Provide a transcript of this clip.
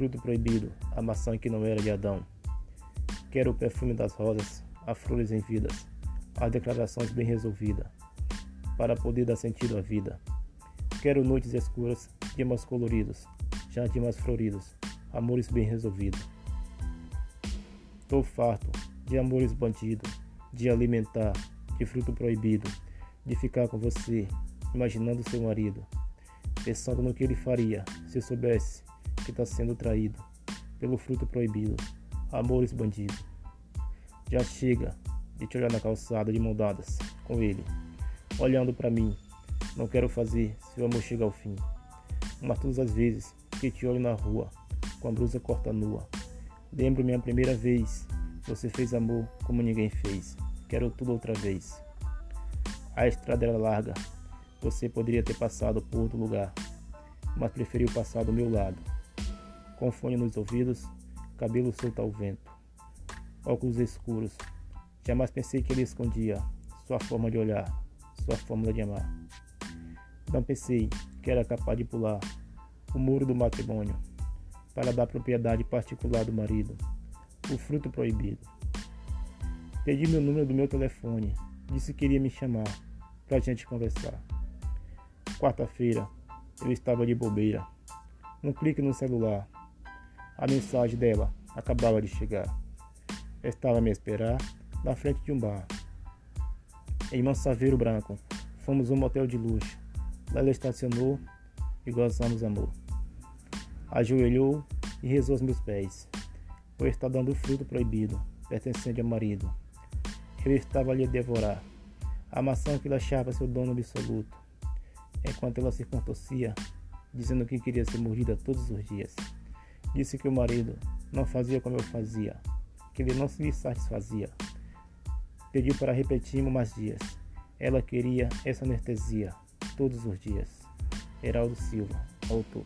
fruto proibido, a maçã que não era de Adão. Quero o perfume das rosas, as flores em vidas, as declarações bem resolvidas, para poder dar sentido à vida. Quero noites escuras, dias coloridos, jardins floridos, amores bem resolvidos. Tô farto de amores bandidos, de alimentar, de fruto proibido, de ficar com você, imaginando seu marido, pensando no que ele faria se soubesse que está sendo traído pelo fruto proibido, amores bandidos. Já chega de te olhar na calçada de mão dadas com ele, olhando para mim. Não quero fazer se o amor chega ao fim. Mas todas as vezes que te olho na rua, com a blusa corta nua, lembro minha primeira vez. Você fez amor como ninguém fez. Quero tudo outra vez. A estrada era larga. Você poderia ter passado por outro lugar, mas preferiu passar do meu lado. Com fone nos ouvidos, cabelo solto ao vento, óculos escuros. Jamais pensei que ele escondia sua forma de olhar, sua forma de amar. Não pensei que era capaz de pular o muro do matrimônio para dar propriedade particular do marido, o fruto proibido. Pedi meu número do meu telefone, disse que iria me chamar para a gente conversar. Quarta-feira, eu estava de bobeira. Um clique no celular. A mensagem dela acabava de chegar. Estava a me esperar na frente de um bar. Em Mansaveiro Branco, fomos a um motel de luxo. Lá ela estacionou e gozamos amor. Ajoelhou e rezou aos meus pés, pois está dando fruto proibido, pertencente ao marido. Eu estava ali a devorar a maçã que ele achava seu dono absoluto, enquanto ela se contorcia, dizendo que queria ser mordida todos os dias. Disse que o marido não fazia como eu fazia, que ele não se satisfazia. Pediu para repetirmos mais dias. Ela queria essa anestesia todos os dias. Heraldo Silva, autor.